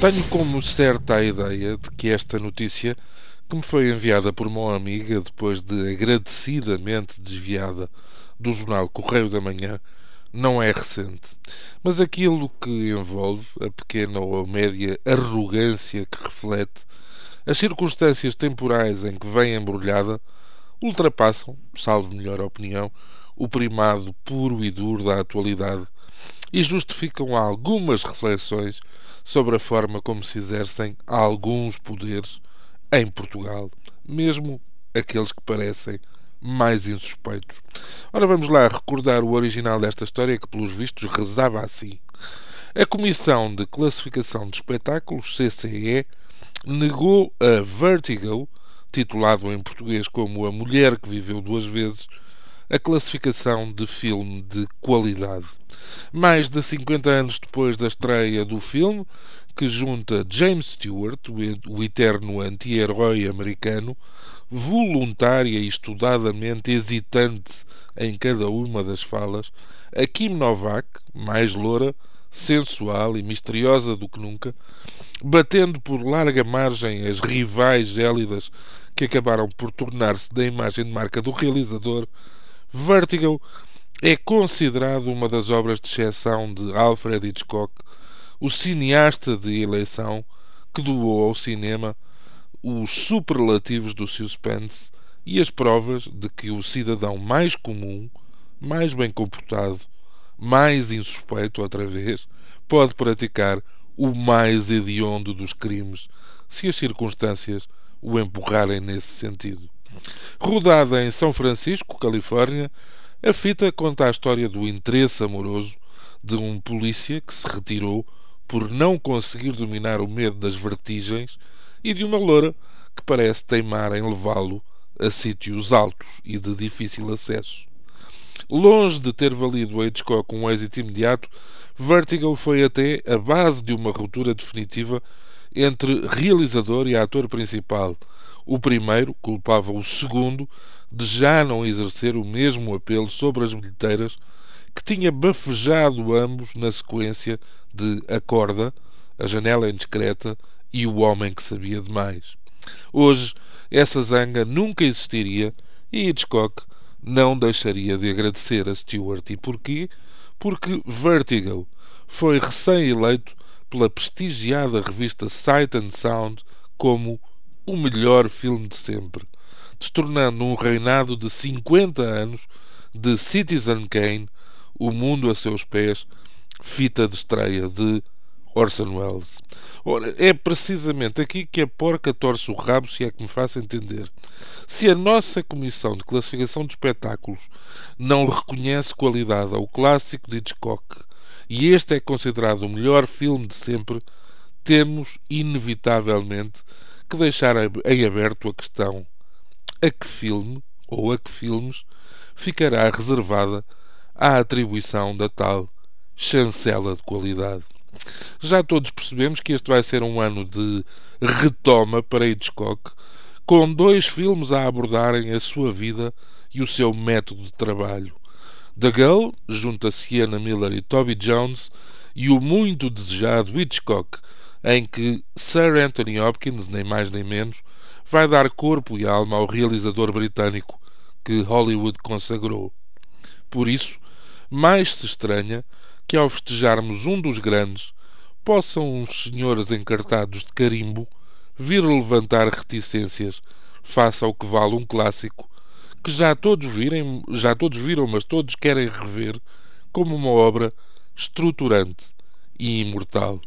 Tenho como certa a ideia de que esta notícia, que me foi enviada por uma amiga depois de agradecidamente desviada do jornal Correio da Manhã, não é recente. Mas aquilo que envolve a pequena ou média arrogância que reflete as circunstâncias temporais em que vem embrulhada ultrapassam, salvo melhor opinião, o primado puro e duro da atualidade e justificam algumas reflexões sobre a forma como se exercem alguns poderes em Portugal, mesmo aqueles que parecem mais insuspeitos. Ora, vamos lá recordar o original desta história que, pelos vistos, rezava assim. A Comissão de Classificação de Espetáculos, CCE, negou a Vertigo, titulado em português como A Mulher que Viveu Duas Vezes, a classificação de filme de qualidade. Mais de 50 anos depois da estreia do filme, que junta James Stewart, o eterno anti-herói americano, voluntária e estudadamente hesitante em cada uma das falas, a Kim Novak, mais loura, sensual e misteriosa do que nunca, batendo por larga margem as rivais gélidas que acabaram por tornar-se da imagem de marca do realizador, Vertigo é considerado uma das obras de exceção de Alfred Hitchcock, o cineasta de eleição que doou ao cinema os superlativos do suspense e as provas de que o cidadão mais comum, mais bem comportado, mais insuspeito outra vez, pode praticar o mais hediondo dos crimes se as circunstâncias o empurrarem nesse sentido. Rodada em São Francisco, Califórnia, a fita conta a história do interesse amoroso de um polícia que se retirou por não conseguir dominar o medo das vertigens e de uma loura que parece teimar em levá-lo a sítios altos e de difícil acesso. Longe de ter valido a Hitchcock um êxito imediato, Vertigo foi até a base de uma ruptura definitiva entre realizador e ator principal, o primeiro culpava o segundo de já não exercer o mesmo apelo sobre as bilheteiras que tinha bafejado ambos na sequência de A Corda, A Janela Indiscreta e O Homem que Sabia Demais. Hoje, essa zanga nunca existiria e Hitchcock não deixaria de agradecer a Stewart. E porquê? Porque Vertigo foi recém-eleito pela prestigiada revista Sight and Sound como o melhor filme de sempre, destornando um reinado de 50 anos de Citizen Kane, O Mundo a Seus Pés, fita de estreia de Orson Welles. Ora, é precisamente aqui que a porca torce o rabo, se é que me faço entender. Se a nossa Comissão de Classificação de Espetáculos não reconhece qualidade ao clássico de Hitchcock e este é considerado o melhor filme de sempre, temos, inevitavelmente, que deixar em aberto a questão a que filme ou a que filmes ficará reservada a atribuição da tal chancela de qualidade. Já todos percebemos que este vai ser um ano de retoma para Hitchcock, com dois filmes a abordarem a sua vida e o seu método de trabalho. The Girl, junto a Sienna Miller e Toby Jones, e o muito desejado Hitchcock, em que Sir Anthony Hopkins, nem mais nem menos, vai dar corpo e alma ao realizador britânico que Hollywood consagrou. Por isso, mais se estranha que ao festejarmos um dos grandes, possam uns senhores encartados de carimbo vir levantar reticências face ao que vale um clássico que já todos virem, já todos viram, mas todos querem rever como uma obra estruturante e imortal.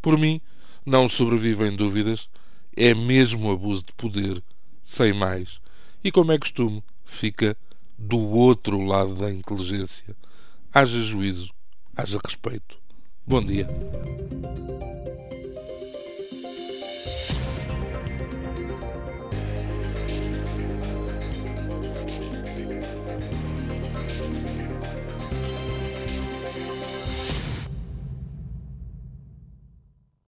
Por mim, não sobrevivem dúvidas, é mesmo abuso de poder, sem mais. E como é costume, fica do outro lado da inteligência. Haja juízo, haja respeito. Bom dia.